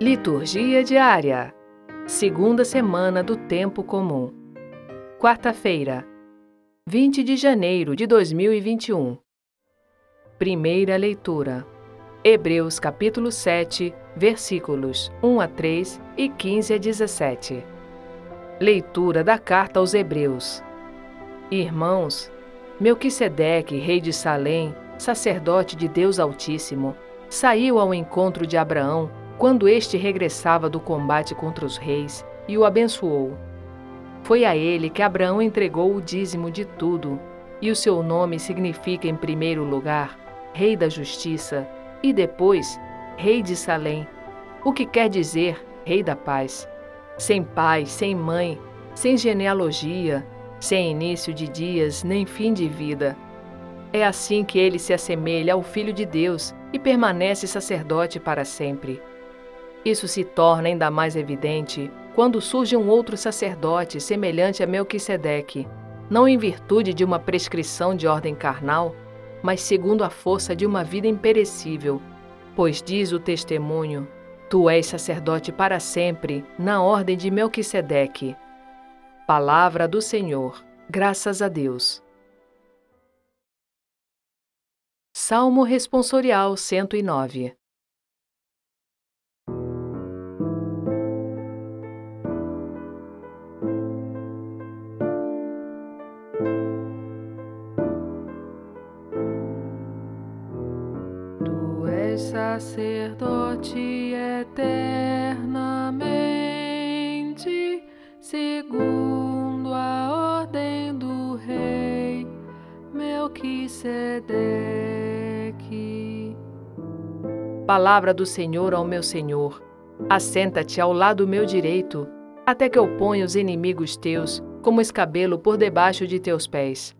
Liturgia diária. Segunda semana do tempo comum. Quarta-feira, 20 de janeiro de 2021. Primeira leitura. Hebreus capítulo 7, versículos 1 a 3 e 15 a 17. Leitura da carta aos Hebreus. Irmãos, Melquisedeque, rei de Salém, sacerdote de Deus Altíssimo, saiu ao encontro de Abraão quando este regressava do combate contra os reis e o abençoou. Foi a ele que Abraão entregou o dízimo de tudo, e o seu nome significa, em primeiro lugar, Rei da Justiça, e depois, Rei de Salém, o que quer dizer Rei da Paz. Sem pai, sem mãe, sem genealogia, sem início de dias nem fim de vida. É assim que ele se assemelha ao Filho de Deus e permanece sacerdote para sempre. Isso se torna ainda mais evidente quando surge um outro sacerdote semelhante a Melquisedeque, não em virtude de uma prescrição de ordem carnal, mas segundo a força de uma vida imperecível. Pois diz o testemunho: Tu és sacerdote para sempre, na ordem de Melquisedeque. Palavra do Senhor. Graças a Deus. Salmo Responsorial 109 sacerdote eternamente, segundo a ordem do rei Melquisedeque. Palavra do Senhor ao meu Senhor. Assenta-te ao lado meu direito, até que eu ponha os inimigos teus como escabelo por debaixo de teus pés.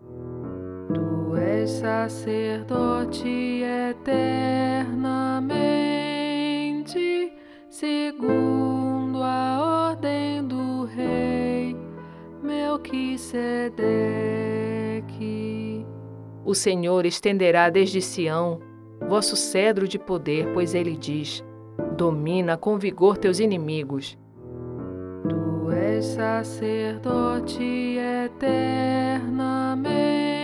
És sacerdote eternamente, segundo a ordem do rei Melquisedeque. O Senhor estenderá desde Sião vosso cedro de poder, pois ele diz: Domina com vigor teus inimigos. Tu és sacerdote eternamente,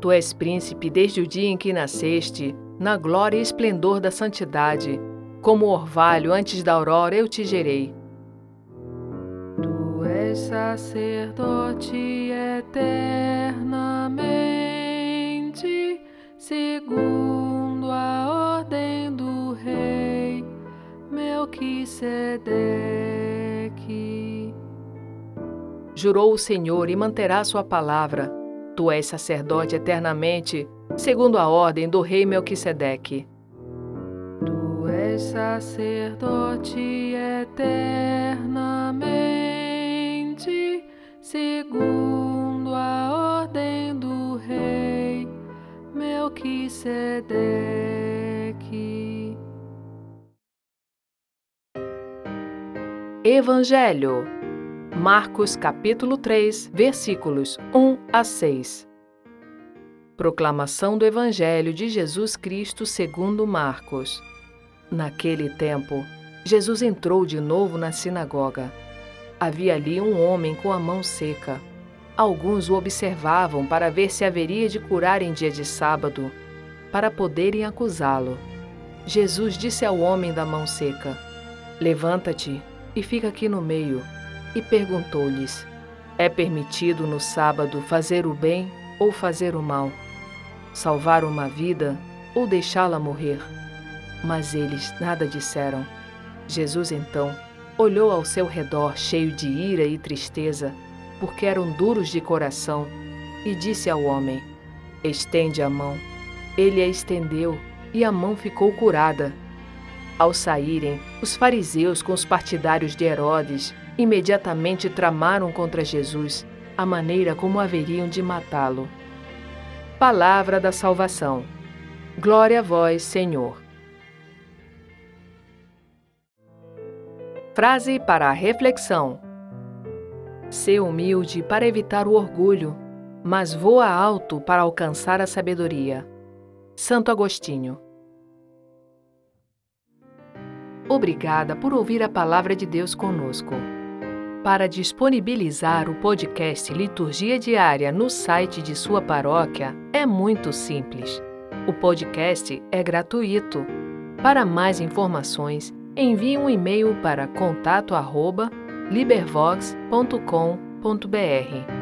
Tu és príncipe desde o dia em que nasceste, na glória e esplendor da santidade. Como orvalho antes da aurora eu te gerei. Tu és sacerdote eternamente, segundo a ordem do rei Melquisedeque. Jurou o Senhor e manterá sua palavra. Tu és sacerdote eternamente, segundo a ordem do rei Melquisedeque. Tu és sacerdote eternamente, segundo a ordem do rei Melquisedeque. Evangelho. Marcos capítulo 3, versículos 1 a 6. Proclamação do Evangelho de Jesus Cristo segundo Marcos. Naquele tempo, Jesus entrou de novo na sinagoga. Havia ali um homem com a mão seca. Alguns o observavam para ver se haveria de curar em dia de sábado, para poderem acusá-lo. Jesus disse ao homem da mão seca: Levanta-te e fica aqui no meio. E perguntou-lhes: É permitido no sábado fazer o bem ou fazer o mal? Salvar uma vida ou deixá-la morrer? Mas eles nada disseram. Jesus então olhou ao seu redor cheio de ira e tristeza, porque eram duros de coração, e disse ao homem: Estende a mão. Ele a estendeu e a mão ficou curada. Ao saírem, os fariseus com os partidários de Herodes imediatamente tramaram contra Jesus a maneira como haveriam de matá-lo. Palavra da salvação. Glória a vós, Senhor. Frase para a reflexão. Sê humilde para evitar o orgulho, mas voa alto para alcançar a sabedoria. Santo Agostinho. Obrigada por ouvir a palavra de Deus conosco. Para disponibilizar o podcast Liturgia Diária no site de sua paróquia é muito simples. O podcast é gratuito. Para mais informações, envie um e-mail para contato@libervox.com.br.